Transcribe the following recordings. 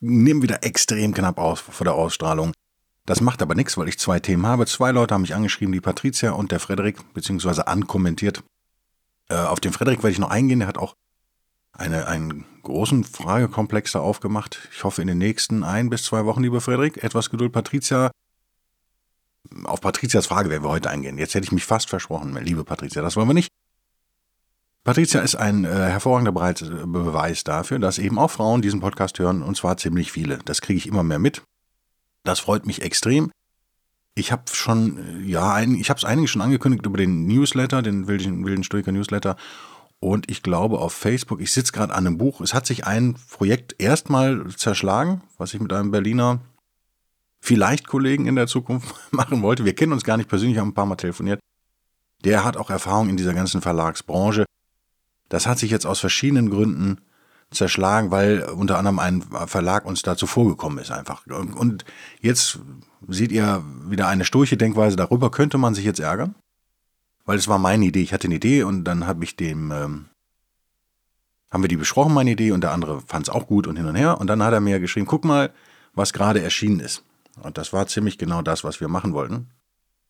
nehme wieder extrem knapp aus vor der Ausstrahlung. Das macht aber nichts, weil ich zwei Themen habe. Zwei Leute haben mich angeschrieben, die Patricia und der Frederik, beziehungsweise ankommentiert. Äh, auf den Frederik werde ich noch eingehen. Der hat auch eine, einen großen Fragekomplex da aufgemacht. Ich hoffe in den nächsten ein bis zwei Wochen, lieber Frederik, etwas Geduld. Patricia, auf Patricias Frage werden wir heute eingehen. Jetzt hätte ich mich fast versprochen, liebe Patricia, das wollen wir nicht. Patricia ist ein äh, hervorragender äh, Beweis dafür, dass eben auch Frauen diesen Podcast hören, und zwar ziemlich viele. Das kriege ich immer mehr mit. Das freut mich extrem. Ich habe schon, äh, ja, ein, ich habe es eigentlich schon angekündigt über den Newsletter, den Wilden, Wilden Stoiker Newsletter. Und ich glaube auf Facebook, ich sitze gerade an einem Buch. Es hat sich ein Projekt erstmal zerschlagen, was ich mit einem Berliner vielleicht Kollegen in der Zukunft machen wollte. Wir kennen uns gar nicht persönlich, haben ein paar Mal telefoniert. Der hat auch Erfahrung in dieser ganzen Verlagsbranche. Das hat sich jetzt aus verschiedenen Gründen zerschlagen, weil unter anderem ein Verlag uns dazu vorgekommen ist einfach. Und jetzt seht ihr wieder eine sturche Denkweise, darüber könnte man sich jetzt ärgern, weil es war meine Idee. Ich hatte eine Idee und dann habe ich dem, ähm, haben wir die besprochen, meine Idee, und der andere fand es auch gut und hin und her. Und dann hat er mir geschrieben, guck mal, was gerade erschienen ist. Und das war ziemlich genau das, was wir machen wollten.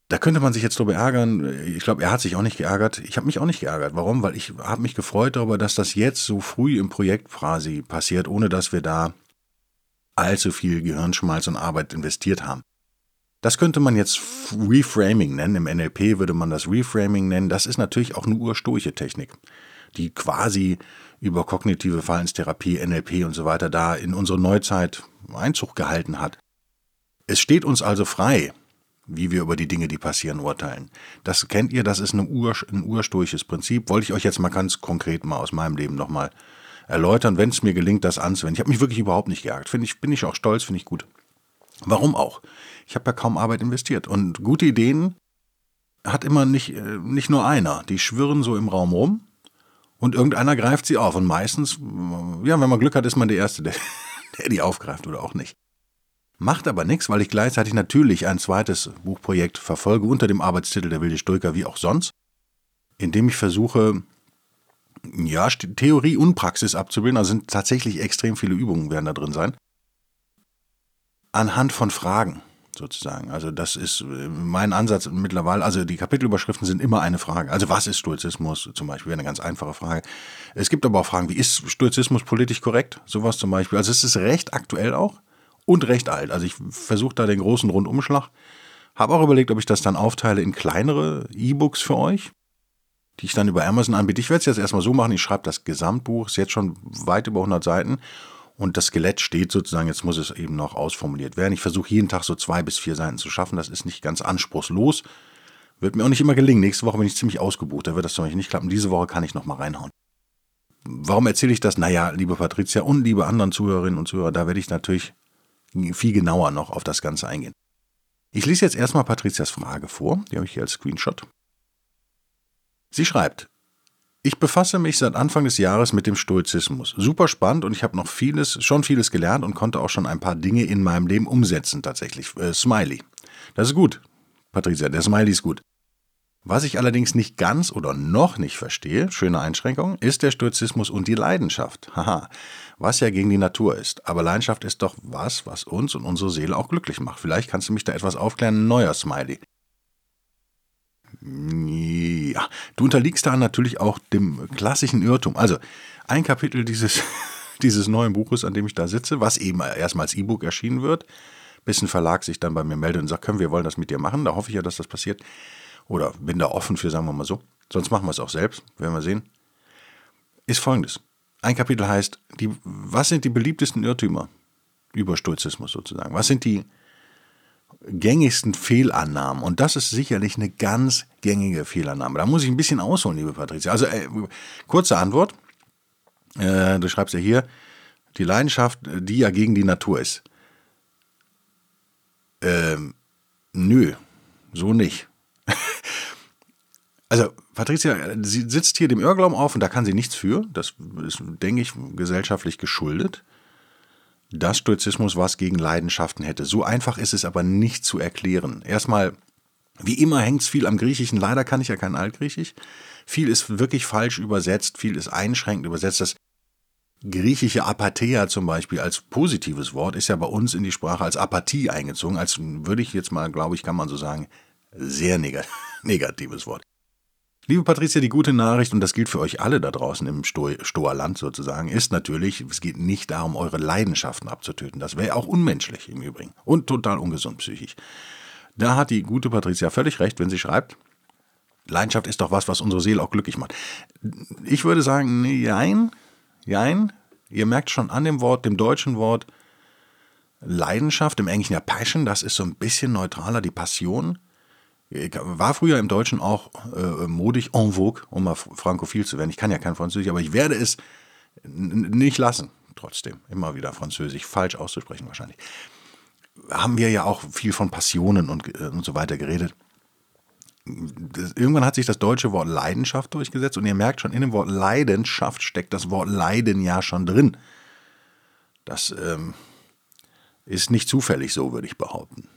Da könnte man sich jetzt drüber ärgern. Ich glaube, er hat sich auch nicht geärgert. Ich habe mich auch nicht geärgert. Warum? Weil ich habe mich gefreut darüber, dass das jetzt so früh im Projekt quasi passiert, ohne dass wir da allzu viel Gehirnschmalz und Arbeit investiert haben. Das könnte man jetzt Reframing nennen. Im NLP würde man das Reframing nennen. Das ist natürlich auch eine urstoische Technik, die quasi über kognitive Verhaltenstherapie, NLP und so weiter da in unsere Neuzeit Einzug gehalten hat. Es steht uns also frei, wie wir über die Dinge, die passieren, urteilen. Das kennt ihr, das ist eine Ur, ein urstoisches Prinzip. Wollte ich euch jetzt mal ganz konkret mal aus meinem Leben nochmal erläutern, wenn es mir gelingt, das anzuwenden. Ich habe mich wirklich überhaupt nicht geärgert. Finde ich, bin ich auch stolz, finde ich gut. Warum auch? Ich habe ja kaum Arbeit investiert. Und gute Ideen hat immer nicht, äh, nicht nur einer. Die schwirren so im Raum rum und irgendeiner greift sie auf. Und meistens, ja, wenn man Glück hat, ist man der Erste, der, der die aufgreift oder auch nicht. Macht aber nichts, weil ich gleichzeitig natürlich ein zweites Buchprojekt verfolge unter dem Arbeitstitel Der wilde Stoiker wie auch sonst, indem ich versuche, ja, Theorie und Praxis abzubilden. Also sind tatsächlich extrem viele Übungen werden da drin sein. Anhand von Fragen sozusagen. Also das ist äh, mein Ansatz mittlerweile. Also die Kapitelüberschriften sind immer eine Frage. Also was ist Stoizismus zum Beispiel? Eine ganz einfache Frage. Es gibt aber auch Fragen, wie ist Stoizismus politisch korrekt? Sowas zum Beispiel. Also es ist recht aktuell auch und recht alt. Also ich versuche da den großen Rundumschlag. Habe auch überlegt, ob ich das dann aufteile in kleinere E-Books für euch, die ich dann über Amazon anbiete. Ich werde es jetzt erstmal so machen, ich schreibe das Gesamtbuch, ist jetzt schon weit über 100 Seiten und das Skelett steht sozusagen, jetzt muss es eben noch ausformuliert werden. Ich versuche jeden Tag so zwei bis vier Seiten zu schaffen, das ist nicht ganz anspruchslos. Wird mir auch nicht immer gelingen. Nächste Woche bin ich ziemlich ausgebucht, da wird das Beispiel nicht klappen. Diese Woche kann ich noch mal reinhauen. Warum erzähle ich das? Naja, liebe Patricia und liebe anderen Zuhörerinnen und Zuhörer, da werde ich natürlich viel genauer noch auf das Ganze eingehen. Ich lese jetzt erstmal Patrizias Frage vor, die habe ich hier als Screenshot. Sie schreibt, ich befasse mich seit Anfang des Jahres mit dem Stoizismus. Super spannend und ich habe noch vieles, schon vieles gelernt und konnte auch schon ein paar Dinge in meinem Leben umsetzen, tatsächlich. Äh, Smiley. Das ist gut, Patricia, der Smiley ist gut. Was ich allerdings nicht ganz oder noch nicht verstehe, schöne Einschränkung, ist der Stoizismus und die Leidenschaft. Haha, was ja gegen die Natur ist. Aber Leidenschaft ist doch was, was uns und unsere Seele auch glücklich macht. Vielleicht kannst du mich da etwas aufklären, neuer Smiley. Ja, du unterliegst da natürlich auch dem klassischen Irrtum. Also, ein Kapitel dieses, dieses neuen Buches, an dem ich da sitze, was eben erstmal als E-Book erschienen wird, bis ein Verlag sich dann bei mir meldet und sagt, können wir wollen das mit dir machen. Da hoffe ich ja, dass das passiert. Oder bin da offen für, sagen wir mal so. Sonst machen wir es auch selbst, werden wir sehen. Ist folgendes. Ein Kapitel heißt, die, was sind die beliebtesten Irrtümer über Stoizismus sozusagen? Was sind die gängigsten Fehlannahmen? Und das ist sicherlich eine ganz gängige Fehlannahme. Da muss ich ein bisschen ausholen, liebe Patricia. Also, äh, kurze Antwort. Äh, du schreibst ja hier, die Leidenschaft, die ja gegen die Natur ist. Ähm, nö, so nicht. Also, Patricia, sie sitzt hier dem Irrglauben auf und da kann sie nichts für. Das ist, denke ich, gesellschaftlich geschuldet. Dass Stoizismus was gegen Leidenschaften hätte. So einfach ist es aber nicht zu erklären. Erstmal, wie immer hängt es viel am Griechischen. Leider kann ich ja kein Altgriechisch. Viel ist wirklich falsch übersetzt, viel ist einschränkend übersetzt. Das griechische Apatheia zum Beispiel als positives Wort ist ja bei uns in die Sprache als Apathie eingezogen, als würde ich jetzt mal, glaube ich, kann man so sagen, sehr neg negatives Wort. Liebe Patricia, die gute Nachricht, und das gilt für euch alle da draußen im Sto Stoerland sozusagen, ist natürlich, es geht nicht darum, eure Leidenschaften abzutöten. Das wäre auch unmenschlich im Übrigen und total ungesund psychisch. Da hat die gute Patricia völlig recht, wenn sie schreibt, Leidenschaft ist doch was, was unsere Seele auch glücklich macht. Ich würde sagen, jein, jein. Ihr merkt schon an dem Wort, dem deutschen Wort Leidenschaft, im Englischen ja Passion, das ist so ein bisschen neutraler, die Passion. War früher im Deutschen auch äh, modig en vogue, um mal frankophil zu werden. Ich kann ja kein Französisch, aber ich werde es nicht lassen, trotzdem. Immer wieder Französisch falsch auszusprechen wahrscheinlich. Haben wir ja auch viel von Passionen und, äh, und so weiter geredet irgendwann hat sich das deutsche Wort Leidenschaft durchgesetzt und ihr merkt schon, in dem Wort Leidenschaft steckt das Wort Leiden ja schon drin. Das ähm, ist nicht zufällig so, würde ich behaupten.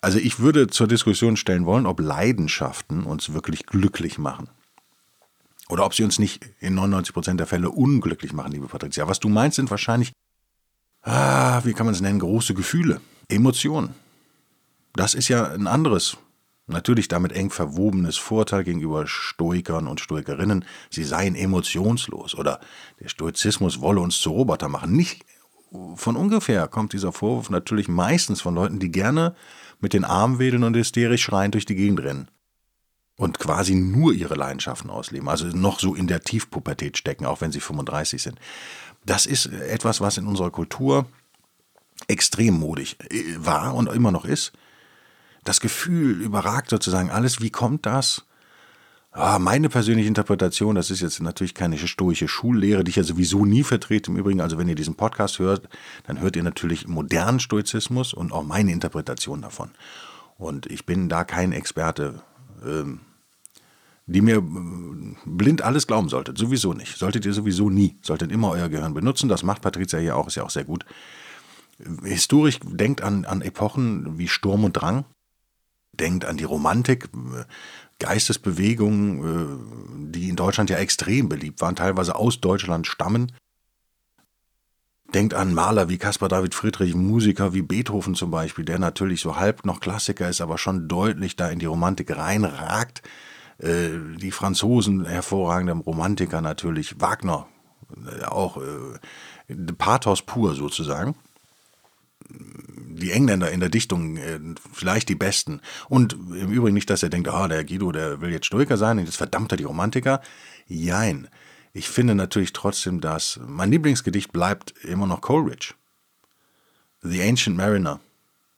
Also ich würde zur Diskussion stellen wollen, ob Leidenschaften uns wirklich glücklich machen. Oder ob sie uns nicht in 99% der Fälle unglücklich machen, liebe Patricia. Was du meinst, sind wahrscheinlich, ah, wie kann man es nennen, große Gefühle, Emotionen. Das ist ja ein anderes, natürlich damit eng verwobenes Vorteil gegenüber Stoikern und Stoikerinnen, sie seien emotionslos oder der Stoizismus wolle uns zu Roboter machen. Nicht von ungefähr kommt dieser Vorwurf natürlich meistens von Leuten, die gerne mit den Armen wedeln und hysterisch schreiend durch die Gegend rennen und quasi nur ihre Leidenschaften ausleben, also noch so in der Tiefpubertät stecken, auch wenn sie 35 sind. Das ist etwas, was in unserer Kultur extrem modig äh, war und immer noch ist das Gefühl überragt sozusagen alles. Wie kommt das? Ah, meine persönliche Interpretation, das ist jetzt natürlich keine stoische Schullehre, die ich ja sowieso nie vertrete. Im Übrigen, also wenn ihr diesen Podcast hört, dann hört ihr natürlich modernen Stoizismus und auch meine Interpretation davon. Und ich bin da kein Experte, ähm, die mir äh, blind alles glauben solltet. Sowieso nicht. Solltet ihr sowieso nie. Solltet immer euer Gehirn benutzen. Das macht Patricia hier auch, ist ja auch sehr gut. Historisch denkt an, an Epochen wie Sturm und Drang denkt an die Romantik, Geistesbewegungen, äh, die in Deutschland ja extrem beliebt waren, teilweise aus Deutschland stammen. Denkt an Maler wie Caspar David Friedrich, Musiker wie Beethoven zum Beispiel, der natürlich so halb noch Klassiker ist, aber schon deutlich da in die Romantik reinragt. Äh, die Franzosen, hervorragende Romantiker natürlich, Wagner, äh, auch Pathos pur sozusagen die Engländer in der Dichtung äh, vielleicht die besten. Und im Übrigen nicht, dass er denkt, ah, der Guido, der will jetzt Stoiker sein jetzt verdammt er die Romantiker. Jein. Ich finde natürlich trotzdem, dass mein Lieblingsgedicht bleibt immer noch Coleridge. The Ancient Mariner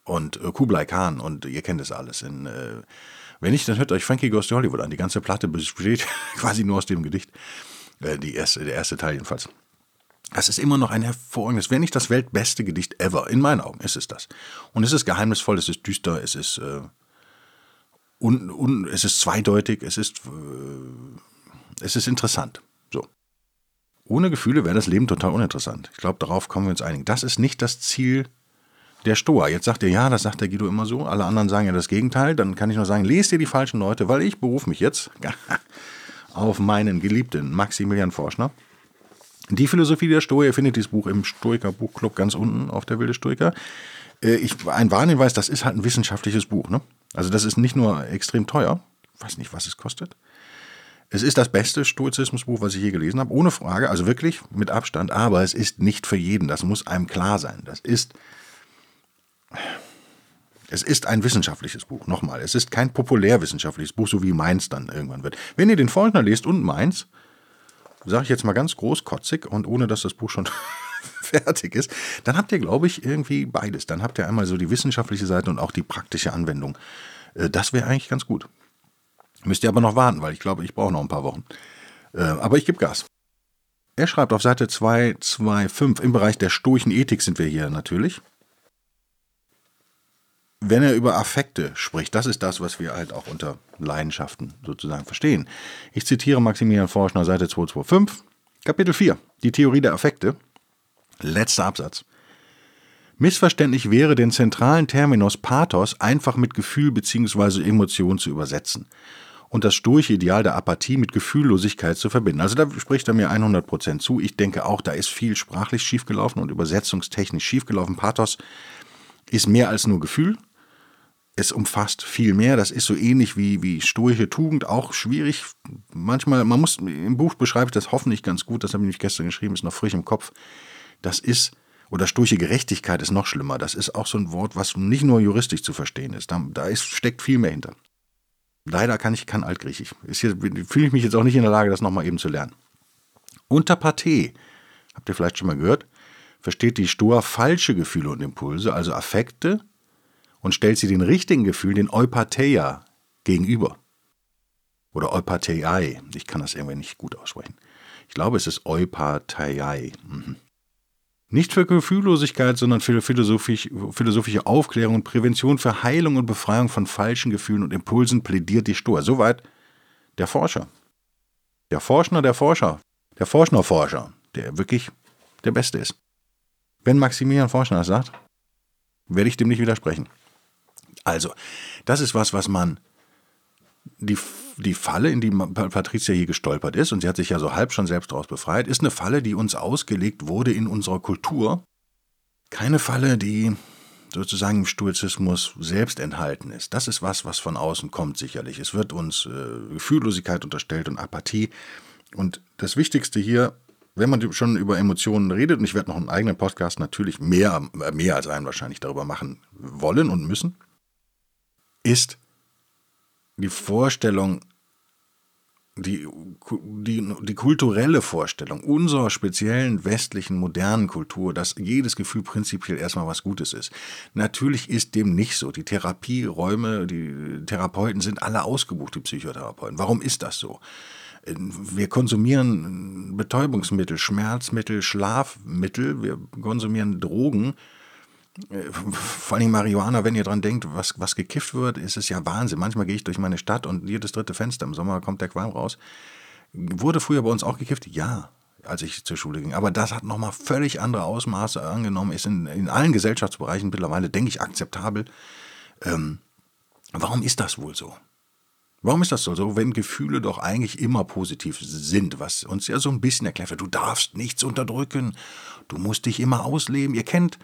und äh, Kublai Khan und ihr kennt es alles. In, äh, wenn nicht, dann hört euch Frankie Goes to Hollywood an. Die ganze Platte besteht quasi nur aus dem Gedicht. Äh, die erste, der erste Teil jedenfalls. Das ist immer noch ein hervorragendes, wenn nicht das weltbeste Gedicht ever. In meinen Augen ist es das. Und es ist geheimnisvoll, es ist düster, es ist, äh, un, un, es ist zweideutig, es ist, äh, es ist interessant. So. Ohne Gefühle wäre das Leben total uninteressant. Ich glaube, darauf kommen wir uns einigen. Das ist nicht das Ziel der Stoa. Jetzt sagt ihr, ja, das sagt der Guido immer so. Alle anderen sagen ja das Gegenteil. Dann kann ich nur sagen, lest ihr die falschen Leute, weil ich berufe mich jetzt auf meinen geliebten Maximilian Forschner die Philosophie der Stoa, ihr findet dieses Buch im Stoiker Buchclub ganz unten auf der Wilde Stoiker. Äh, ich, ein Warnhinweis, das ist halt ein wissenschaftliches Buch. Ne? Also das ist nicht nur extrem teuer, ich weiß nicht, was es kostet. Es ist das beste Stoizismusbuch, was ich je gelesen habe, ohne Frage, also wirklich mit Abstand, aber es ist nicht für jeden, das muss einem klar sein. Das ist, es ist ein wissenschaftliches Buch, nochmal, es ist kein populärwissenschaftliches Buch, so wie meins dann irgendwann wird. Wenn ihr den Faulkner lest und meins, sage ich jetzt mal ganz großkotzig und ohne dass das Buch schon fertig ist, dann habt ihr, glaube ich, irgendwie beides. Dann habt ihr einmal so die wissenschaftliche Seite und auch die praktische Anwendung. Äh, das wäre eigentlich ganz gut. Müsst ihr aber noch warten, weil ich glaube, ich brauche noch ein paar Wochen. Äh, aber ich gebe Gas. Er schreibt auf Seite 225, im Bereich der stoischen Ethik sind wir hier natürlich. Wenn er über Affekte spricht, das ist das, was wir halt auch unter Leidenschaften sozusagen verstehen. Ich zitiere Maximilian Forschner, Seite 225, Kapitel 4, die Theorie der Affekte, letzter Absatz. Missverständlich wäre, den zentralen Terminus Pathos einfach mit Gefühl bzw. Emotion zu übersetzen und das stoische Ideal der Apathie mit Gefühllosigkeit zu verbinden. Also da spricht er mir 100% zu. Ich denke auch, da ist viel sprachlich schiefgelaufen und übersetzungstechnisch schiefgelaufen. Pathos ist mehr als nur Gefühl. Es umfasst viel mehr. Das ist so ähnlich wie, wie stoische Tugend, auch schwierig. Manchmal, man muss, im Buch beschreibe ich das hoffentlich ganz gut, das habe ich nämlich gestern geschrieben, ist noch frisch im Kopf. Das ist oder stoische Gerechtigkeit ist noch schlimmer. Das ist auch so ein Wort, was nicht nur juristisch zu verstehen ist. Da, da ist, steckt viel mehr hinter. Leider kann ich kein Altgriechisch. Fühle ich mich jetzt auch nicht in der Lage, das nochmal eben zu lernen. Unter Pathé, habt ihr vielleicht schon mal gehört, versteht die Stoa falsche Gefühle und Impulse, also Affekte, und stellt sie den richtigen Gefühlen, den Eupatheia, gegenüber. Oder Eupatheiai. Ich kann das irgendwie nicht gut aussprechen. Ich glaube, es ist Eupatheiai. Mhm. Nicht für Gefühllosigkeit, sondern für philosophisch, philosophische Aufklärung und Prävention für Heilung und Befreiung von falschen Gefühlen und Impulsen plädiert die Stoa. Soweit der Forscher. Der Forschner der Forscher. Der Forschner-Forscher, der wirklich der Beste ist. Wenn Maximilian Forschner das sagt, werde ich dem nicht widersprechen. Also, das ist was, was man die, die Falle, in die Patricia hier gestolpert ist, und sie hat sich ja so halb schon selbst daraus befreit, ist eine Falle, die uns ausgelegt wurde in unserer Kultur. Keine Falle, die sozusagen im Stoizismus selbst enthalten ist. Das ist was, was von außen kommt sicherlich. Es wird uns äh, Gefühllosigkeit unterstellt und Apathie. Und das Wichtigste hier, wenn man schon über Emotionen redet, und ich werde noch einen eigenen Podcast natürlich mehr, äh, mehr als einen wahrscheinlich darüber machen wollen und müssen, ist die Vorstellung, die, die, die kulturelle Vorstellung unserer speziellen westlichen modernen Kultur, dass jedes Gefühl prinzipiell erstmal was Gutes ist. Natürlich ist dem nicht so. Die Therapieräume, die Therapeuten sind alle ausgebucht, die Psychotherapeuten. Warum ist das so? Wir konsumieren Betäubungsmittel, Schmerzmittel, Schlafmittel, wir konsumieren Drogen vor allem Marihuana, wenn ihr dran denkt, was, was gekifft wird, ist es ja Wahnsinn. Manchmal gehe ich durch meine Stadt und jedes dritte Fenster im Sommer kommt der Qualm raus. Wurde früher bei uns auch gekifft? Ja, als ich zur Schule ging. Aber das hat nochmal völlig andere Ausmaße angenommen, ist in, in allen Gesellschaftsbereichen mittlerweile, denke ich, akzeptabel. Ähm, warum ist das wohl so? Warum ist das so, wenn Gefühle doch eigentlich immer positiv sind, was uns ja so ein bisschen erklärt wird, du darfst nichts unterdrücken, du musst dich immer ausleben. Ihr kennt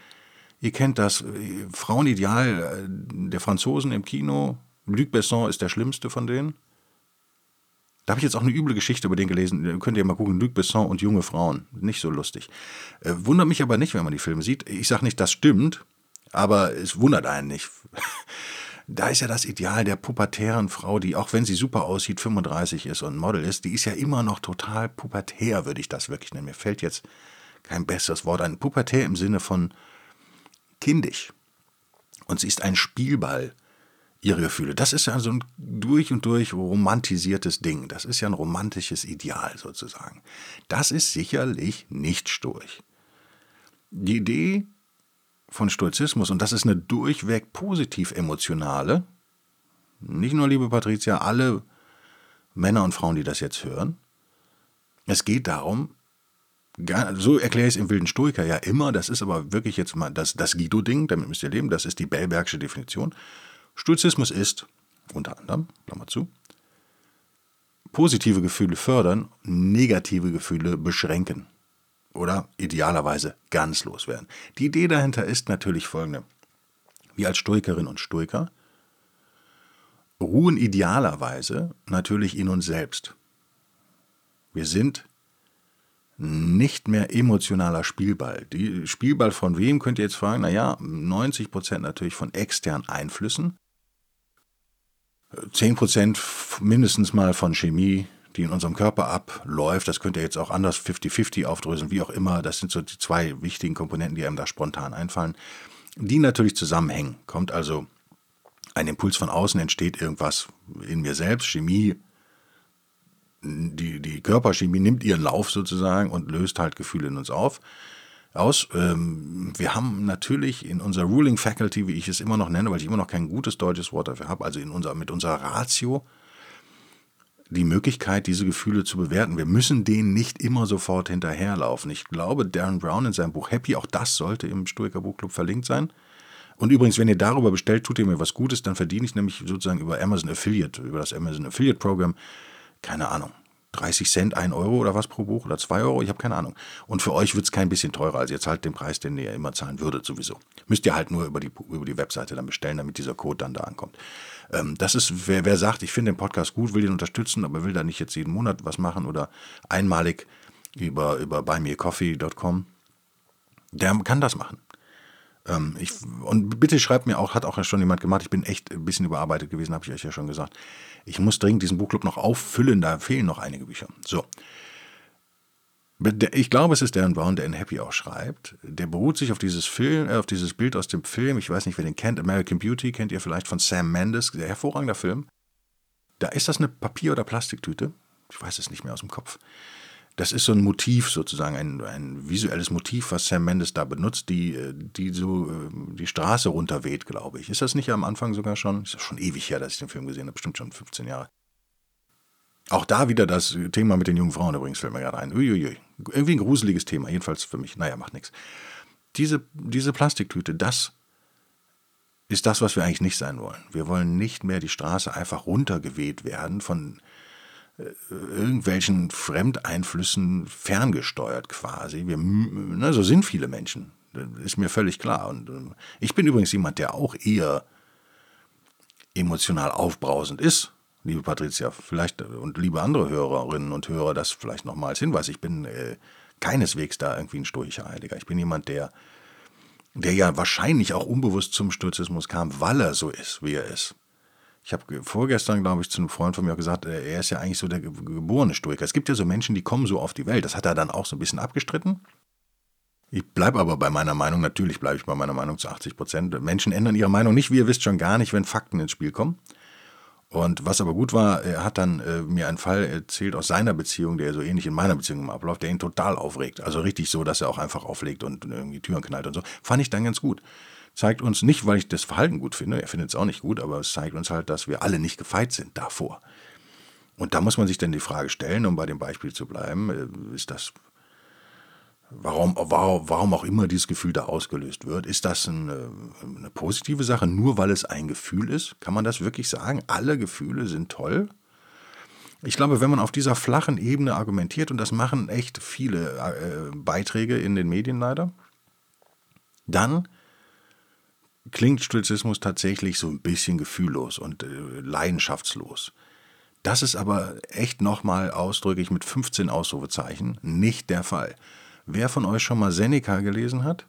Ihr kennt das äh, Frauenideal äh, der Franzosen im Kino. Luc Besson ist der schlimmste von denen. Da habe ich jetzt auch eine üble Geschichte über den gelesen. Könnt ihr mal gucken, Luc Besson und junge Frauen. Nicht so lustig. Äh, wundert mich aber nicht, wenn man die Filme sieht. Ich sage nicht, das stimmt, aber es wundert einen nicht. da ist ja das Ideal der pubertären Frau, die, auch wenn sie super aussieht, 35 ist und Model ist, die ist ja immer noch total pubertär, würde ich das wirklich nennen. Mir fällt jetzt kein besseres Wort ein. Pubertär im Sinne von kindisch. Und sie ist ein Spielball ihrer Gefühle. Das ist ja so ein durch und durch romantisiertes Ding. Das ist ja ein romantisches Ideal sozusagen. Das ist sicherlich nicht stoisch. Die Idee von Stoizismus, und das ist eine durchweg positiv emotionale, nicht nur, liebe Patricia, alle Männer und Frauen, die das jetzt hören, es geht darum, so erkläre ich es im wilden Stoiker ja immer. Das ist aber wirklich jetzt mal das, das Guido-Ding, damit müsst ihr leben. Das ist die Bellbergsche Definition. Stoizismus ist, unter anderem, Klammer zu, positive Gefühle fördern, negative Gefühle beschränken. Oder idealerweise ganz loswerden. Die Idee dahinter ist natürlich folgende. Wir als Stoikerin und Stoiker ruhen idealerweise natürlich in uns selbst. Wir sind nicht mehr emotionaler Spielball. Die Spielball von wem könnt ihr jetzt fragen? Naja, 90 Prozent natürlich von externen Einflüssen. 10 Prozent mindestens mal von Chemie, die in unserem Körper abläuft. Das könnt ihr jetzt auch anders 50-50 aufdröseln, wie auch immer. Das sind so die zwei wichtigen Komponenten, die einem da spontan einfallen, die natürlich zusammenhängen. Kommt also ein Impuls von außen, entsteht irgendwas in mir selbst, Chemie die, die Körperchemie nimmt ihren Lauf sozusagen und löst halt Gefühle in uns auf. aus. Ähm, wir haben natürlich in unserer Ruling Faculty, wie ich es immer noch nenne, weil ich immer noch kein gutes deutsches Wort dafür habe, also in unser, mit unserer Ratio, die Möglichkeit, diese Gefühle zu bewerten. Wir müssen denen nicht immer sofort hinterherlaufen. Ich glaube, Darren Brown in seinem Buch Happy, auch das sollte im Stoiker Buchclub verlinkt sein. Und übrigens, wenn ihr darüber bestellt, tut ihr mir was Gutes, dann verdiene ich nämlich sozusagen über Amazon Affiliate, über das Amazon Affiliate Program, keine Ahnung, 30 Cent, 1 Euro oder was pro Buch oder 2 Euro, ich habe keine Ahnung. Und für euch wird es kein bisschen teurer, also ihr zahlt den Preis, den ihr immer zahlen würdet sowieso. Müsst ihr halt nur über die, über die Webseite dann bestellen, damit dieser Code dann da ankommt. Ähm, das ist, wer, wer sagt, ich finde den Podcast gut, will den unterstützen, aber will da nicht jetzt jeden Monat was machen oder einmalig über, über buymeacoffee.com, der kann das machen. Ähm, ich, und bitte schreibt mir auch, hat auch schon jemand gemacht, ich bin echt ein bisschen überarbeitet gewesen, habe ich euch ja schon gesagt. Ich muss dringend diesen Buchclub noch auffüllen, da fehlen noch einige Bücher. So. Ich glaube, es ist Darren Brown, der in Happy auch schreibt. Der beruht sich auf dieses Film, äh, auf dieses Bild aus dem Film. Ich weiß nicht, wer den kennt. American Beauty kennt ihr vielleicht von Sam Mendes. Sehr hervorragender Film. Da ist das eine Papier- oder Plastiktüte. Ich weiß es nicht mehr aus dem Kopf das ist so ein Motiv sozusagen, ein, ein visuelles Motiv, was Sam Mendes da benutzt, die, die so äh, die Straße runterweht, glaube ich. Ist das nicht am Anfang sogar schon? Ist das schon ewig her, dass ich den Film gesehen habe, bestimmt schon 15 Jahre. Auch da wieder das Thema mit den jungen Frauen übrigens fällt mir gerade ein. Uiuiui. Irgendwie ein gruseliges Thema, jedenfalls für mich. Naja, macht nichts. Diese, diese Plastiktüte, das ist das, was wir eigentlich nicht sein wollen. Wir wollen nicht mehr die Straße einfach runtergeweht werden von irgendwelchen Fremdeinflüssen ferngesteuert quasi. Wir, na, so sind viele Menschen. Das ist mir völlig klar. Und äh, ich bin übrigens jemand, der auch eher emotional aufbrausend ist, liebe Patricia, vielleicht äh, und liebe andere Hörerinnen und Hörer, das vielleicht nochmal als Hinweis. Ich bin äh, keineswegs da irgendwie ein stoischer Heiliger. Ich bin jemand, der, der ja wahrscheinlich auch unbewusst zum Stoizismus kam, weil er so ist, wie er ist. Ich habe vorgestern, glaube ich, zu einem Freund von mir gesagt, äh, er ist ja eigentlich so der geborene Stoiker. Es gibt ja so Menschen, die kommen so auf die Welt. Das hat er dann auch so ein bisschen abgestritten. Ich bleibe aber bei meiner Meinung, natürlich bleibe ich bei meiner Meinung zu 80 Prozent. Menschen ändern ihre Meinung nicht, wie ihr wisst, schon gar nicht, wenn Fakten ins Spiel kommen. Und was aber gut war, er hat dann äh, mir einen Fall erzählt aus seiner Beziehung, der so ähnlich in meiner Beziehung abläuft, der ihn total aufregt. Also richtig so, dass er auch einfach auflegt und irgendwie Türen knallt und so. Fand ich dann ganz gut zeigt uns nicht, weil ich das Verhalten gut finde, er findet es auch nicht gut, aber es zeigt uns halt, dass wir alle nicht gefeit sind davor. Und da muss man sich dann die Frage stellen, um bei dem Beispiel zu bleiben, äh, ist das, warum, warum, auch immer dieses Gefühl da ausgelöst wird, ist das eine, eine positive Sache, nur weil es ein Gefühl ist? Kann man das wirklich sagen? Alle Gefühle sind toll? Ich glaube, wenn man auf dieser flachen Ebene argumentiert, und das machen echt viele äh, Beiträge in den Medien leider, dann klingt Stoizismus tatsächlich so ein bisschen gefühllos und äh, leidenschaftslos. Das ist aber echt nochmal ausdrücklich mit 15 Ausrufezeichen nicht der Fall. Wer von euch schon mal Seneca gelesen hat?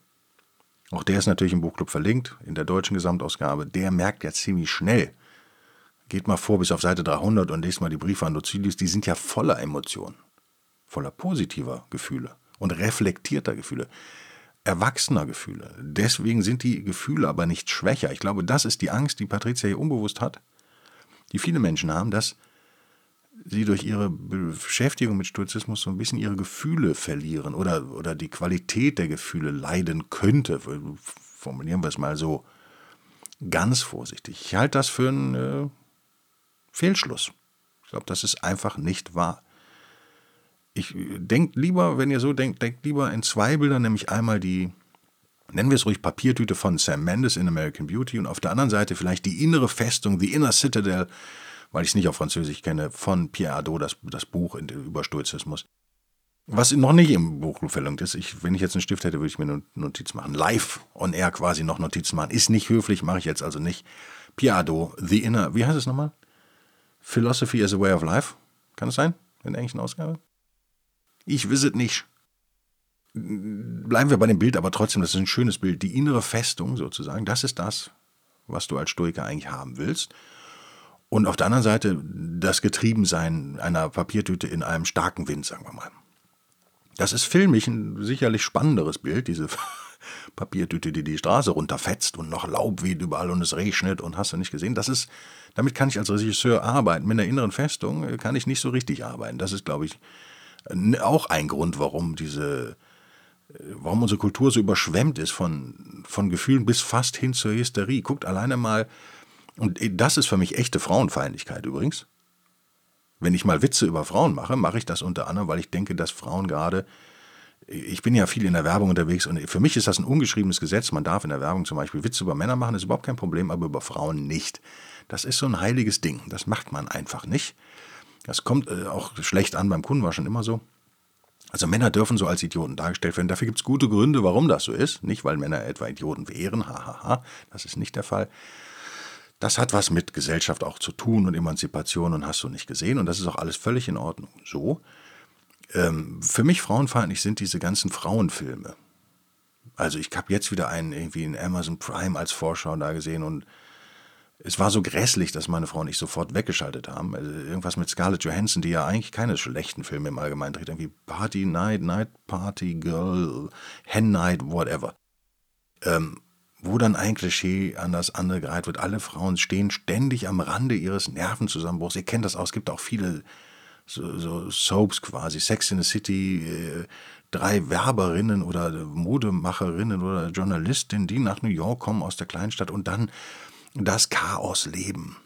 Auch der ist natürlich im Buchclub verlinkt, in der deutschen Gesamtausgabe. Der merkt ja ziemlich schnell. Geht mal vor bis auf Seite 300 und lest mal die Briefe an Lucilius. Die sind ja voller Emotionen, voller positiver Gefühle und reflektierter Gefühle erwachsener Gefühle. Deswegen sind die Gefühle aber nicht schwächer. Ich glaube, das ist die Angst, die Patricia hier unbewusst hat, die viele Menschen haben, dass sie durch ihre Beschäftigung mit Stoizismus so ein bisschen ihre Gefühle verlieren oder, oder die Qualität der Gefühle leiden könnte. Formulieren wir es mal so ganz vorsichtig. Ich halte das für einen äh, Fehlschluss. Ich glaube, das ist einfach nicht wahr. Ich denkt lieber, wenn ihr so denkt, denkt lieber in zwei Bildern, nämlich einmal die, nennen wir es ruhig Papiertüte von Sam Mendes in American Beauty und auf der anderen Seite vielleicht die innere Festung, The Inner Citadel, weil ich es nicht auf Französisch kenne, von Pierre Adot, das, das Buch über Stoizismus. Was noch nicht im Buch verlangt ist, ich, wenn ich jetzt einen Stift hätte, würde ich mir eine Notiz machen. Live on air quasi noch Notizen machen. Ist nicht höflich, mache ich jetzt also nicht. Pierre Adot, The Inner, wie heißt es nochmal? Philosophy as a Way of Life. Kann es sein? In der englischen Ausgabe? Ich visit nicht. Bleiben wir bei dem Bild, aber trotzdem, das ist ein schönes Bild. Die innere Festung sozusagen, das ist das, was du als Stoiker eigentlich haben willst. Und auf der anderen Seite das Getriebensein einer Papiertüte in einem starken Wind, sagen wir mal. Das ist filmisch ein sicherlich spannenderes Bild, diese Papiertüte, die die Straße runterfetzt und noch Laub weht überall und es regnet und hast du nicht gesehen. Das ist, damit kann ich als Regisseur arbeiten. Mit einer inneren Festung kann ich nicht so richtig arbeiten. Das ist, glaube ich, auch ein Grund, warum diese, warum unsere Kultur so überschwemmt ist von, von Gefühlen bis fast hin zur Hysterie. Guckt alleine mal, und das ist für mich echte Frauenfeindlichkeit übrigens. Wenn ich mal Witze über Frauen mache, mache ich das unter anderem, weil ich denke, dass Frauen gerade ich bin ja viel in der Werbung unterwegs und für mich ist das ein ungeschriebenes Gesetz. Man darf in der Werbung zum Beispiel Witze über Männer machen, ist überhaupt kein Problem, aber über Frauen nicht. Das ist so ein heiliges Ding. Das macht man einfach nicht. Das kommt äh, auch schlecht an beim Kunden, war schon immer so. Also Männer dürfen so als Idioten dargestellt werden. Dafür gibt es gute Gründe, warum das so ist. Nicht, weil Männer etwa Idioten wären, hahaha, ha, ha. das ist nicht der Fall. Das hat was mit Gesellschaft auch zu tun und Emanzipation und hast du nicht gesehen. Und das ist auch alles völlig in Ordnung. So. Ähm, für mich frauenfeindlich sind diese ganzen Frauenfilme. Also ich habe jetzt wieder einen irgendwie in Amazon Prime als Vorschau da gesehen und es war so grässlich, dass meine Frau und ich sofort weggeschaltet haben. Also irgendwas mit Scarlett Johansson, die ja eigentlich keine schlechten Filme im Allgemeinen dreht. Irgendwie Party Night, Night Party Girl, Hen Night, whatever. Ähm, wo dann ein Klischee an das andere gereiht wird. Alle Frauen stehen ständig am Rande ihres Nervenzusammenbruchs. Ihr kennt das auch. Es gibt auch viele so, so Soaps quasi. Sex in the City, äh, drei Werberinnen oder Modemacherinnen oder Journalistinnen, die nach New York kommen aus der Kleinstadt und dann das Chaos leben.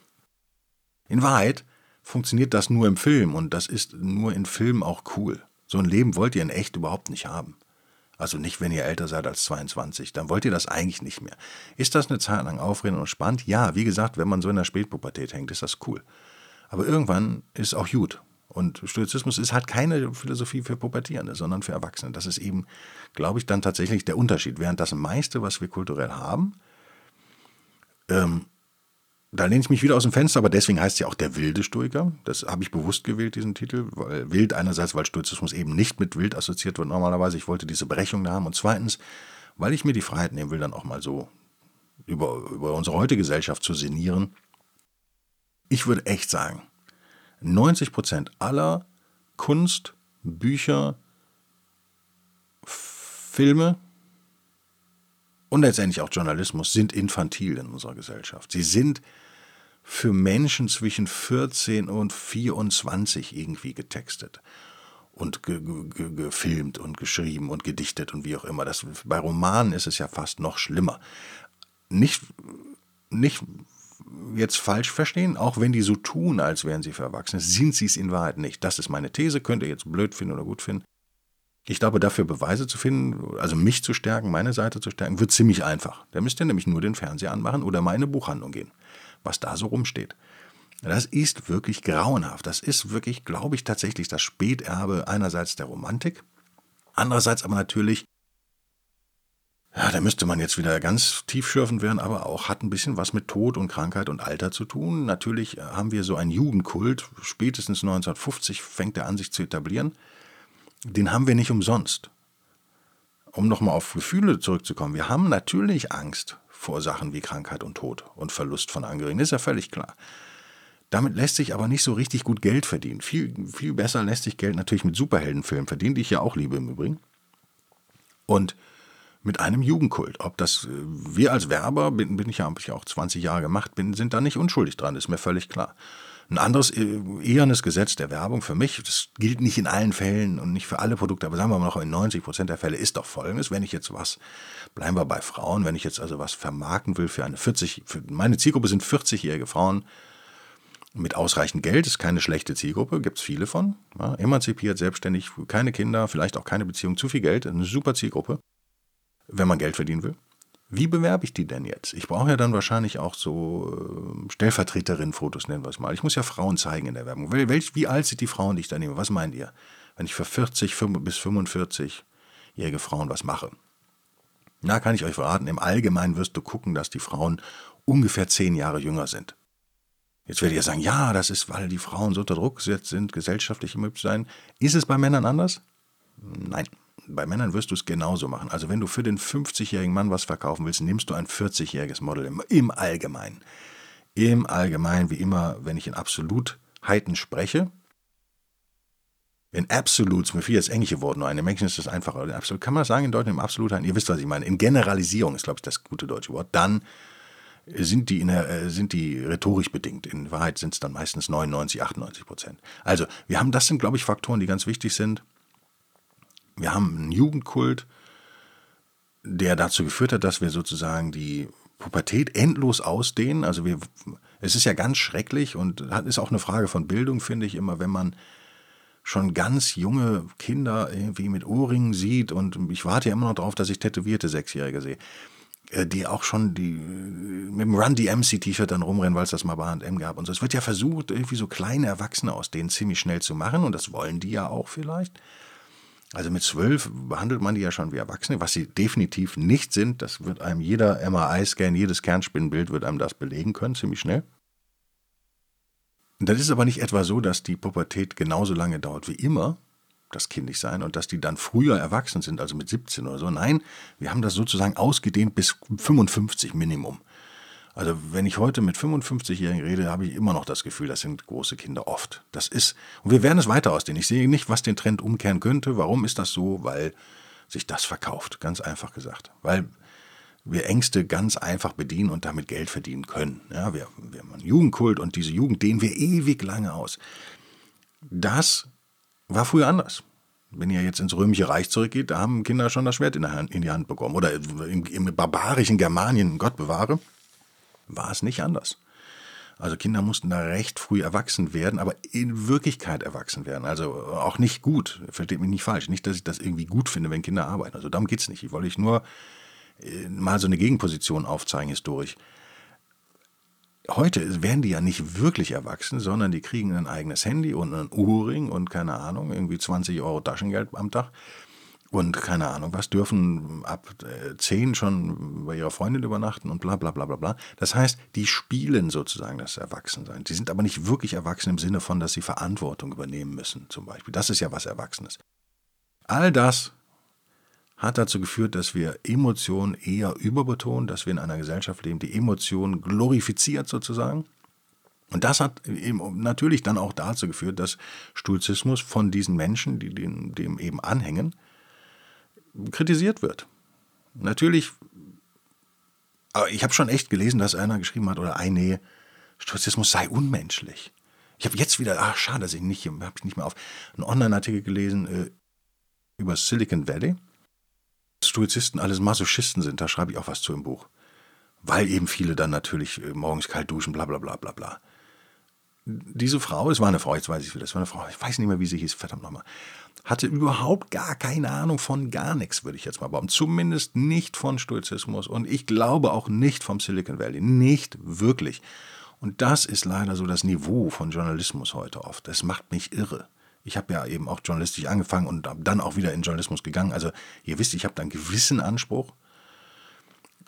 In Wahrheit funktioniert das nur im Film und das ist nur in Filmen auch cool. So ein Leben wollt ihr in echt überhaupt nicht haben. Also nicht, wenn ihr älter seid als 22, dann wollt ihr das eigentlich nicht mehr. Ist das eine Zeit lang aufregend und spannend? Ja, wie gesagt, wenn man so in der Spätpubertät hängt, ist das cool. Aber irgendwann ist auch gut. Und Stoizismus ist halt keine Philosophie für Pubertierende, sondern für Erwachsene. Das ist eben, glaube ich, dann tatsächlich der Unterschied. Während das meiste, was wir kulturell haben, ähm, da lehne ich mich wieder aus dem Fenster, aber deswegen heißt es ja auch der wilde Stoiker. Das habe ich bewusst gewählt, diesen Titel. Weil wild einerseits, weil Stoizismus eben nicht mit wild assoziiert wird normalerweise. Ich wollte diese Brechung da haben. Und zweitens, weil ich mir die Freiheit nehmen will, dann auch mal so über, über unsere heutige Gesellschaft zu sinnieren. Ich würde echt sagen, 90 Prozent aller Kunst, Bücher, Filme, und letztendlich auch Journalismus sind infantil in unserer Gesellschaft. Sie sind für Menschen zwischen 14 und 24 irgendwie getextet und ge ge gefilmt und geschrieben und gedichtet und wie auch immer. Das, bei Romanen ist es ja fast noch schlimmer. Nicht, nicht jetzt falsch verstehen, auch wenn die so tun, als wären sie für Erwachsene, sind sie es in Wahrheit nicht. Das ist meine These, könnt ihr jetzt blöd finden oder gut finden. Ich glaube, dafür Beweise zu finden, also mich zu stärken, meine Seite zu stärken, wird ziemlich einfach. Da müsst ihr nämlich nur den Fernseher anmachen oder mal in eine Buchhandlung gehen, was da so rumsteht. Das ist wirklich grauenhaft. Das ist wirklich, glaube ich, tatsächlich das Späterbe einerseits der Romantik, andererseits aber natürlich, ja, da müsste man jetzt wieder ganz tiefschürfend werden, aber auch hat ein bisschen was mit Tod und Krankheit und Alter zu tun. Natürlich haben wir so einen Jugendkult, spätestens 1950 fängt er an, sich zu etablieren den haben wir nicht umsonst. Um nochmal auf Gefühle zurückzukommen, wir haben natürlich Angst vor Sachen wie Krankheit und Tod und Verlust von Angehörigen, ist ja völlig klar. Damit lässt sich aber nicht so richtig gut Geld verdienen. Viel, viel besser lässt sich Geld natürlich mit Superheldenfilmen verdienen, die ich ja auch liebe im Übrigen. Und mit einem Jugendkult. Ob das äh, wir als Werber, bin, bin ich ja, habe ich ja auch 20 Jahre gemacht, bin, sind da nicht unschuldig dran, ist mir völlig klar. Ein anderes äh, ehernes Gesetz der Werbung für mich, das gilt nicht in allen Fällen und nicht für alle Produkte, aber sagen wir mal noch in 90 Prozent der Fälle ist doch folgendes, wenn ich jetzt was, bleiben wir bei Frauen, wenn ich jetzt also was vermarkten will für eine 40, für meine Zielgruppe sind 40-jährige Frauen mit ausreichend Geld, ist keine schlechte Zielgruppe, gibt es viele von, ja, emanzipiert, selbstständig, keine Kinder, vielleicht auch keine Beziehung, zu viel Geld, eine super Zielgruppe, wenn man Geld verdienen will. Wie bewerbe ich die denn jetzt? Ich brauche ja dann wahrscheinlich auch so äh, Stellvertreterinnen-Fotos, nennen wir es mal. Ich muss ja Frauen zeigen in der Werbung. Welch, wie alt sind die Frauen, die ich da nehme? Was meint ihr? Wenn ich für 40 bis 45-jährige Frauen was mache. Na, kann ich euch verraten, im Allgemeinen wirst du gucken, dass die Frauen ungefähr zehn Jahre jünger sind. Jetzt werdet ihr sagen, ja, das ist, weil die Frauen so unter Druck gesetzt sind, gesellschaftlich im sein. Ist es bei Männern anders? Nein bei Männern wirst du es genauso machen. Also wenn du für den 50-jährigen Mann was verkaufen willst, nimmst du ein 40-jähriges Model im, im Allgemeinen. Im Allgemeinen, wie immer, wenn ich in Absolutheiten spreche, in Absolutes, mir fiel jetzt englische Wort nur ein, im Englischen ist das einfacher. In Absolut, kann man das sagen in Deutsch, im Absolutheiten, ihr wisst, was ich meine. In Generalisierung ist, glaube ich, das gute deutsche Wort. Dann sind die, der, äh, sind die rhetorisch bedingt. In Wahrheit sind es dann meistens 99, 98 Prozent. Also, wir haben, das sind, glaube ich, Faktoren, die ganz wichtig sind wir haben einen Jugendkult, der dazu geführt hat, dass wir sozusagen die Pubertät endlos ausdehnen. Also wir, es ist ja ganz schrecklich und ist auch eine Frage von Bildung, finde ich immer, wenn man schon ganz junge Kinder irgendwie mit Ohrringen sieht und ich warte ja immer noch darauf, dass ich tätowierte Sechsjährige sehe, äh, die auch schon die mit dem Run DMC T-Shirt dann rumrennen, weil es das mal bei H&M gab und so. Es wird ja versucht, irgendwie so kleine Erwachsene aus denen ziemlich schnell zu machen und das wollen die ja auch vielleicht. Also mit zwölf behandelt man die ja schon wie Erwachsene, was sie definitiv nicht sind. Das wird einem jeder MRI-Scan, jedes Kernspinnenbild wird einem das belegen können, ziemlich schnell. Das ist aber nicht etwa so, dass die Pubertät genauso lange dauert wie immer, das Kindlichsein, und dass die dann früher erwachsen sind, also mit 17 oder so. Nein, wir haben das sozusagen ausgedehnt bis 55 Minimum. Also wenn ich heute mit 55-Jährigen rede, habe ich immer noch das Gefühl, das sind große Kinder oft. Das ist, und wir werden es weiter ausdehnen. Ich sehe nicht, was den Trend umkehren könnte. Warum ist das so? Weil sich das verkauft, ganz einfach gesagt. Weil wir Ängste ganz einfach bedienen und damit Geld verdienen können. Ja, wir, wir haben einen Jugendkult und diese Jugend dehnen wir ewig lange aus. Das war früher anders. Wenn ihr jetzt ins Römische Reich zurückgeht, da haben Kinder schon das Schwert in, die Hand bekommen. Oder im, im barbarischen Germanien, Gott bewahre, war es nicht anders. Also Kinder mussten da recht früh erwachsen werden, aber in Wirklichkeit erwachsen werden. Also auch nicht gut. Versteht mich nicht falsch. Nicht, dass ich das irgendwie gut finde, wenn Kinder arbeiten. Also darum geht es nicht. Ich wollte nur äh, mal so eine Gegenposition aufzeigen historisch. Heute werden die ja nicht wirklich erwachsen, sondern die kriegen ein eigenes Handy und einen Uhrring und keine Ahnung, irgendwie 20 Euro Taschengeld am Tag und keine Ahnung was, dürfen ab 10 äh, schon bei ihrer Freundin übernachten und bla bla bla bla bla. Das heißt, die spielen sozusagen das Erwachsensein. Die sind aber nicht wirklich erwachsen im Sinne von, dass sie Verantwortung übernehmen müssen, zum Beispiel. Das ist ja was Erwachsenes. All das hat dazu geführt, dass wir Emotionen eher überbetonen, dass wir in einer Gesellschaft leben, die Emotionen glorifiziert sozusagen. Und das hat natürlich dann auch dazu geführt, dass Stoizismus von diesen Menschen, die dem eben anhängen, kritisiert wird. Natürlich, aber ich habe schon echt gelesen, dass einer geschrieben hat, oder eine, Stoizismus sei unmenschlich. Ich habe jetzt wieder, ach schade, dass ich nicht, habe ich nicht mehr auf, einen Online-Artikel gelesen äh, über Silicon Valley Stoizisten alles Masochisten sind, da schreibe ich auch was zu im Buch. Weil eben viele dann natürlich äh, morgens kalt duschen, bla bla bla bla bla. Diese Frau, es war eine Frau, jetzt weiß ich wieder, es war eine Frau, ich weiß nicht mehr, wie sie hieß, verdammt nochmal, hatte überhaupt gar keine Ahnung von gar nichts, würde ich jetzt mal behaupten. Zumindest nicht von Stoizismus und ich glaube auch nicht vom Silicon Valley. Nicht wirklich. Und das ist leider so das Niveau von Journalismus heute oft. Das macht mich irre. Ich habe ja eben auch journalistisch angefangen und dann auch wieder in Journalismus gegangen. Also ihr wisst, ich habe da einen gewissen Anspruch,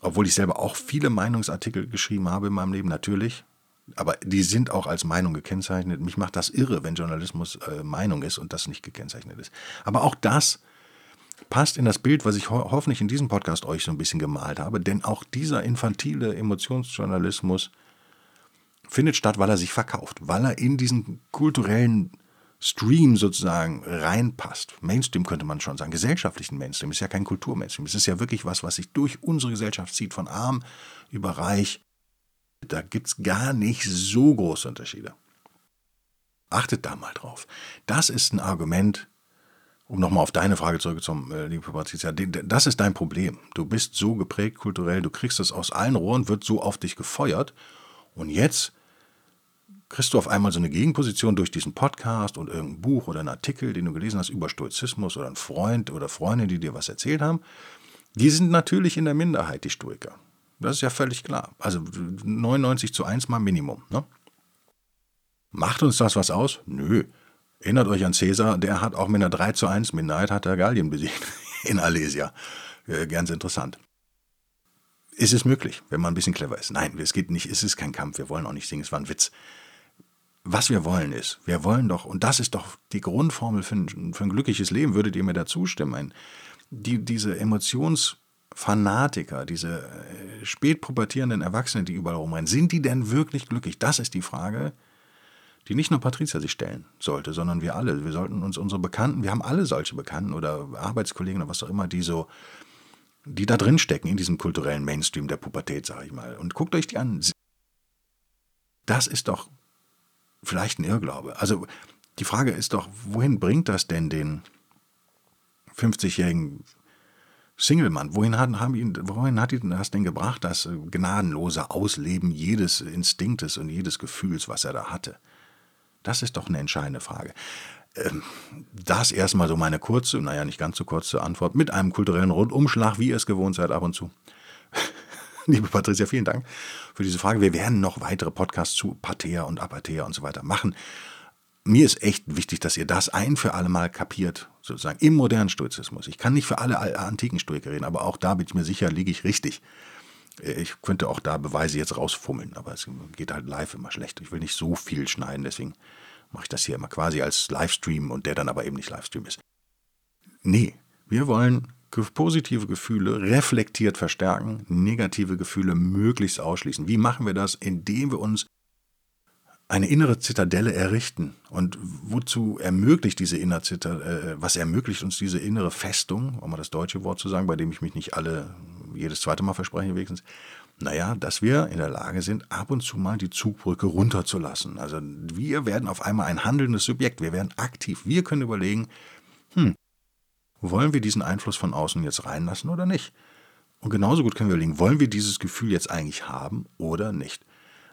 obwohl ich selber auch viele Meinungsartikel geschrieben habe in meinem Leben, natürlich. Aber die sind auch als Meinung gekennzeichnet. Mich macht das irre, wenn Journalismus äh, Meinung ist und das nicht gekennzeichnet ist. Aber auch das passt in das Bild, was ich ho hoffentlich in diesem Podcast euch so ein bisschen gemalt habe. Denn auch dieser infantile Emotionsjournalismus findet statt, weil er sich verkauft, weil er in diesen kulturellen Stream sozusagen reinpasst. Mainstream könnte man schon sagen. Gesellschaftlichen Mainstream ist ja kein Kulturmainstream. Es ist ja wirklich was, was sich durch unsere Gesellschaft zieht, von arm über reich. Da gibt es gar nicht so große Unterschiede. Achtet da mal drauf. Das ist ein Argument, um nochmal auf deine Frage zurückzukommen, äh, liebe Patricia. Das ist dein Problem. Du bist so geprägt kulturell, du kriegst es aus allen Rohren, wird so auf dich gefeuert. Und jetzt kriegst du auf einmal so eine Gegenposition durch diesen Podcast und irgendein Buch oder einen Artikel, den du gelesen hast über Stoizismus oder ein Freund oder Freundin, die dir was erzählt haben. Die sind natürlich in der Minderheit, die Stoiker. Das ist ja völlig klar. Also 99 zu 1 mal Minimum. Ne? Macht uns das was aus? Nö. Erinnert euch an Cäsar, der hat auch mit einer 3 zu 1 Minderheit hat er Gallien besiegt in Alesia. Äh, ganz interessant. Ist es möglich, wenn man ein bisschen clever ist? Nein, es geht nicht, es ist kein Kampf, wir wollen auch nicht singen, es war ein Witz was wir wollen ist, wir wollen doch, und das ist doch die Grundformel für ein, für ein glückliches Leben, würdet ihr mir dazu stimmen, die, diese Emotionsfanatiker, diese äh, spätpubertierenden Erwachsenen, die überall rumrennen, sind die denn wirklich glücklich? Das ist die Frage, die nicht nur Patricia sich stellen sollte, sondern wir alle. Wir sollten uns unsere Bekannten, wir haben alle solche Bekannten oder Arbeitskollegen oder was auch immer, die so, die da drin stecken in diesem kulturellen Mainstream der Pubertät, sage ich mal. Und guckt euch die an. Das ist doch vielleicht ein Irrglaube. Also die Frage ist doch, wohin bringt das denn den 50-jährigen Singlemann, wohin hat, haben ihn, wohin hat ihn das denn gebracht, das gnadenlose Ausleben jedes Instinktes und jedes Gefühls, was er da hatte? Das ist doch eine entscheidende Frage. Ähm, das erstmal so meine kurze, naja, nicht ganz so kurze Antwort mit einem kulturellen Rundumschlag, wie ihr es gewohnt seid ab und zu. Liebe Patricia, vielen Dank für diese Frage. Wir werden noch weitere Podcasts zu Pathea und Apathea und so weiter machen. Mir ist echt wichtig, dass ihr das ein für alle Mal kapiert, sozusagen im modernen Stoizismus. Ich kann nicht für alle antiken Stoiker reden, aber auch da bin ich mir sicher, liege ich richtig. Ich könnte auch da Beweise jetzt rausfummeln, aber es geht halt live immer schlecht. Ich will nicht so viel schneiden, deswegen mache ich das hier immer quasi als Livestream und der dann aber eben nicht Livestream ist. Nee, wir wollen positive Gefühle reflektiert verstärken, negative Gefühle möglichst ausschließen. Wie machen wir das? Indem wir uns eine innere Zitadelle errichten. Und wozu ermöglicht diese innere Zitadelle, äh, was ermöglicht uns diese innere Festung, um mal das deutsche Wort zu sagen, bei dem ich mich nicht alle jedes zweite Mal verspreche wenigstens, naja, dass wir in der Lage sind, ab und zu mal die Zugbrücke runterzulassen. Also wir werden auf einmal ein handelndes Subjekt, wir werden aktiv. Wir können überlegen, hm, wollen wir diesen Einfluss von außen jetzt reinlassen oder nicht? Und genauso gut können wir überlegen, wollen wir dieses Gefühl jetzt eigentlich haben oder nicht?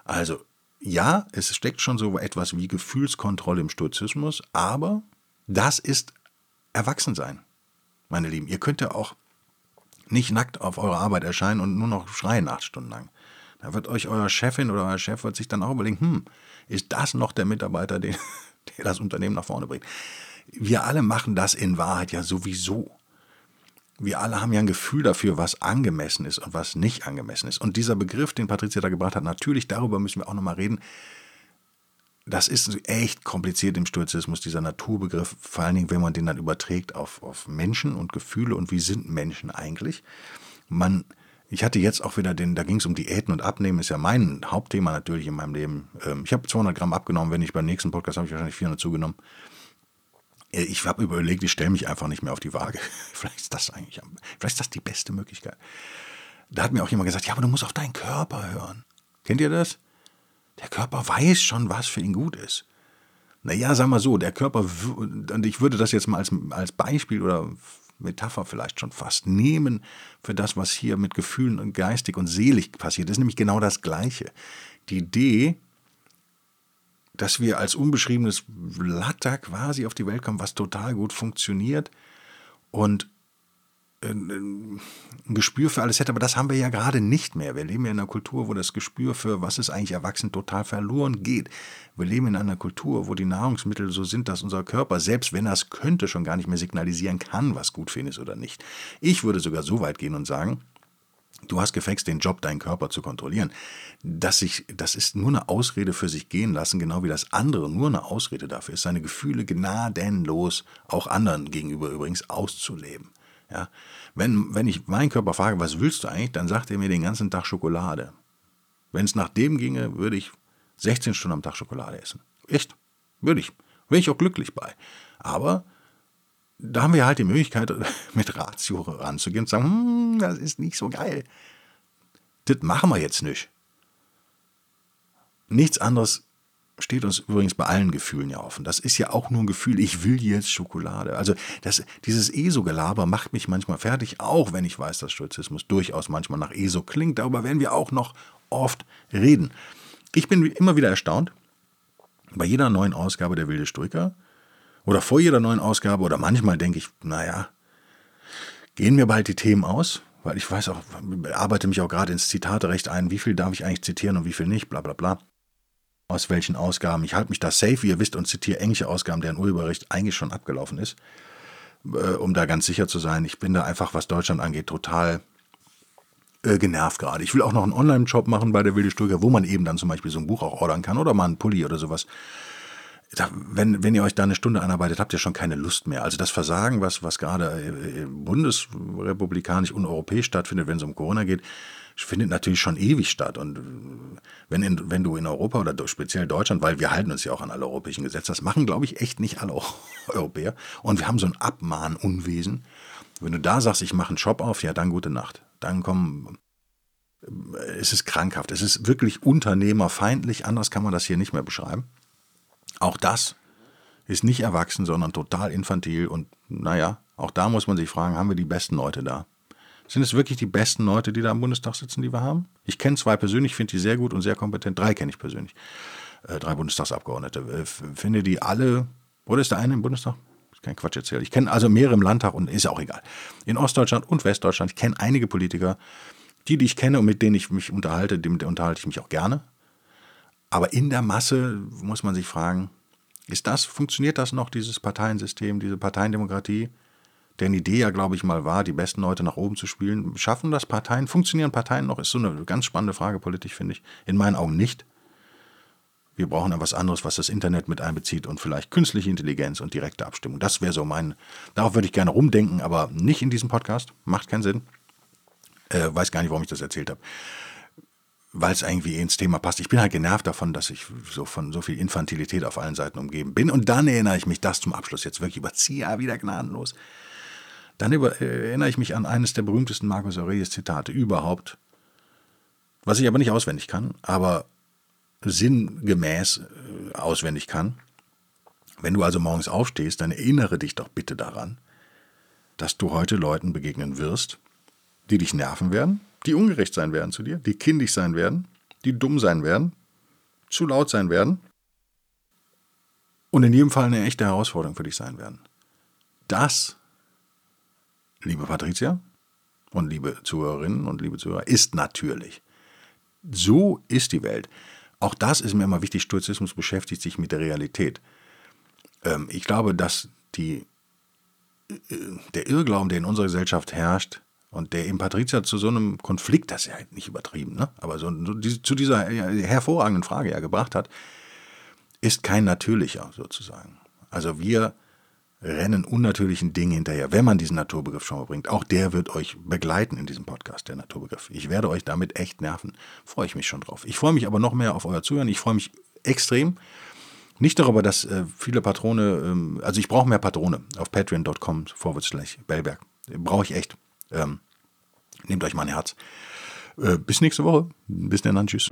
Also ja, es steckt schon so etwas wie Gefühlskontrolle im Stoizismus, aber das ist Erwachsensein, meine Lieben. Ihr könnt ja auch nicht nackt auf eure Arbeit erscheinen und nur noch schreien acht Stunden lang. Da wird euch euer Chefin oder euer Chef wird sich dann auch überlegen, hm, ist das noch der Mitarbeiter, der das Unternehmen nach vorne bringt? Wir alle machen das in Wahrheit ja sowieso. Wir alle haben ja ein Gefühl dafür, was angemessen ist und was nicht angemessen ist. Und dieser Begriff, den Patricia da gebracht hat, natürlich, darüber müssen wir auch nochmal reden. Das ist echt kompliziert im Stoizismus, dieser Naturbegriff, vor allen Dingen, wenn man den dann überträgt auf, auf Menschen und Gefühle und wie sind Menschen eigentlich. Man, ich hatte jetzt auch wieder den, da ging es um Diäten und Abnehmen, ist ja mein Hauptthema natürlich in meinem Leben. Ähm, ich habe 200 Gramm abgenommen, wenn ich beim nächsten Podcast habe ich wahrscheinlich 400 zugenommen. Äh, ich habe überlegt, ich stelle mich einfach nicht mehr auf die Waage. Vielleicht ist das eigentlich, vielleicht ist das die beste Möglichkeit. Da hat mir auch jemand gesagt, ja, aber du musst auf deinen Körper hören. Kennt ihr das? Der Körper weiß schon, was für ihn gut ist. Naja, sag mal so, der Körper, und ich würde das jetzt mal als, als Beispiel oder Metapher vielleicht schon fast nehmen für das, was hier mit Gefühlen und geistig und selig passiert. Das ist nämlich genau das Gleiche. Die Idee, dass wir als unbeschriebenes Blatter quasi auf die Welt kommen, was total gut funktioniert und äh, ein Gespür für alles hätte, aber das haben wir ja gerade nicht mehr. Wir leben ja in einer Kultur, wo das Gespür für was ist eigentlich erwachsen total verloren geht. Wir leben in einer Kultur, wo die Nahrungsmittel so sind, dass unser Körper, selbst wenn er es könnte, schon gar nicht mehr signalisieren kann, was gut für ihn ist oder nicht. Ich würde sogar so weit gehen und sagen, Du hast gefext, den Job, deinen Körper zu kontrollieren. Das, sich, das ist nur eine Ausrede für sich gehen lassen, genau wie das andere nur eine Ausrede dafür ist, seine Gefühle gnadenlos, auch anderen gegenüber übrigens, auszuleben. Ja? Wenn, wenn ich meinen Körper frage, was willst du eigentlich, dann sagt er mir den ganzen Tag Schokolade. Wenn es nach dem ginge, würde ich 16 Stunden am Tag Schokolade essen. Echt? Würde ich. Wäre ich auch glücklich bei. Aber da haben wir halt die Möglichkeit, mit Ratio ranzugehen und zu sagen, hm, das ist nicht so geil. Das machen wir jetzt nicht. Nichts anderes steht uns übrigens bei allen Gefühlen ja offen. Das ist ja auch nur ein Gefühl, ich will jetzt Schokolade. Also das, dieses ESO-Gelaber macht mich manchmal fertig, auch wenn ich weiß, dass Stoizismus durchaus manchmal nach ESO klingt. Darüber werden wir auch noch oft reden. Ich bin immer wieder erstaunt, bei jeder neuen Ausgabe der Wilde Stoiker, oder vor jeder neuen Ausgabe oder manchmal denke ich, naja, gehen mir bald die Themen aus, weil ich weiß auch, arbeite mich auch gerade ins Zitaterecht ein, wie viel darf ich eigentlich zitieren und wie viel nicht, bla bla bla. Aus welchen Ausgaben. Ich halte mich da safe, wie ihr wisst, und zitiere englische Ausgaben, deren Urheberrecht eigentlich schon abgelaufen ist, äh, um da ganz sicher zu sein. Ich bin da einfach, was Deutschland angeht, total äh, genervt gerade. Ich will auch noch einen Online-Shop machen bei der Wilde Stürger, wo man eben dann zum Beispiel so ein Buch auch ordern kann oder mal einen Pulli oder sowas wenn, wenn ihr euch da eine Stunde einarbeitet, habt ihr schon keine Lust mehr. Also das Versagen, was, was gerade äh, bundesrepublikanisch und europäisch stattfindet, wenn es um Corona geht, findet natürlich schon ewig statt. Und wenn, in, wenn du in Europa oder speziell Deutschland, weil wir halten uns ja auch an alle europäischen Gesetze, das machen, glaube ich, echt nicht alle Europäer. Und wir haben so ein Abmahnunwesen. Wenn du da sagst, ich mache einen Shop auf, ja, dann gute Nacht. Dann kommen es ist krankhaft. Es ist wirklich unternehmerfeindlich. Anders kann man das hier nicht mehr beschreiben. Auch das ist nicht erwachsen, sondern total infantil. Und naja, auch da muss man sich fragen, haben wir die besten Leute da? Sind es wirklich die besten Leute, die da im Bundestag sitzen, die wir haben? Ich kenne zwei persönlich, finde die sehr gut und sehr kompetent. Drei kenne ich persönlich. Äh, drei Bundestagsabgeordnete. Äh, finde die alle, oder ist der eine im Bundestag? kein Quatsch erzählt. Ich kenne also mehrere im Landtag und ist auch egal. In Ostdeutschland und Westdeutschland, ich kenne einige Politiker, die, die ich kenne und mit denen ich mich unterhalte, mit denen unterhalte ich mich auch gerne. Aber in der Masse muss man sich fragen, ist das, funktioniert das noch, dieses Parteiensystem, diese Parteiendemokratie? Deren Idee ja, glaube ich, mal war, die besten Leute nach oben zu spielen. Schaffen das Parteien? Funktionieren Parteien noch? Ist so eine ganz spannende Frage politisch, finde ich. In meinen Augen nicht. Wir brauchen etwas anderes, was das Internet mit einbezieht und vielleicht künstliche Intelligenz und direkte Abstimmung. Das wäre so mein, darauf würde ich gerne rumdenken, aber nicht in diesem Podcast. Macht keinen Sinn. Äh, weiß gar nicht, warum ich das erzählt habe weil es irgendwie ins Thema passt. Ich bin halt genervt davon, dass ich so von so viel Infantilität auf allen Seiten umgeben bin. Und dann erinnere ich mich, das zum Abschluss jetzt wirklich überziehe, ja, wieder gnadenlos. Dann über, äh, erinnere ich mich an eines der berühmtesten Marcus Aurelius Zitate überhaupt, was ich aber nicht auswendig kann, aber sinngemäß äh, auswendig kann. Wenn du also morgens aufstehst, dann erinnere dich doch bitte daran, dass du heute Leuten begegnen wirst, die dich nerven werden, die ungerecht sein werden zu dir, die kindisch sein werden, die dumm sein werden, zu laut sein werden und in jedem Fall eine echte Herausforderung für dich sein werden. Das, liebe Patricia und liebe Zuhörerinnen und liebe Zuhörer, ist natürlich. So ist die Welt. Auch das ist mir immer wichtig. Stoizismus beschäftigt sich mit der Realität. Ähm, ich glaube, dass die, äh, der Irrglauben, der in unserer Gesellschaft herrscht, und der eben Patrizia zu so einem Konflikt, das ist ja nicht übertrieben, ne? aber so, so zu dieser hervorragenden Frage ja gebracht hat, ist kein natürlicher sozusagen. Also wir rennen unnatürlichen Dingen hinterher, wenn man diesen Naturbegriff schon mal bringt. Auch der wird euch begleiten in diesem Podcast, der Naturbegriff. Ich werde euch damit echt nerven. Freue ich mich schon drauf. Ich freue mich aber noch mehr auf euer Zuhören. Ich freue mich extrem. Nicht darüber, dass äh, viele Patrone, ähm, also ich brauche mehr Patrone auf patreon.com vorwärts Bellberg. Brauche ich echt. Ähm, nehmt euch mein Herz. Äh, bis nächste Woche. Bis dann, tschüss.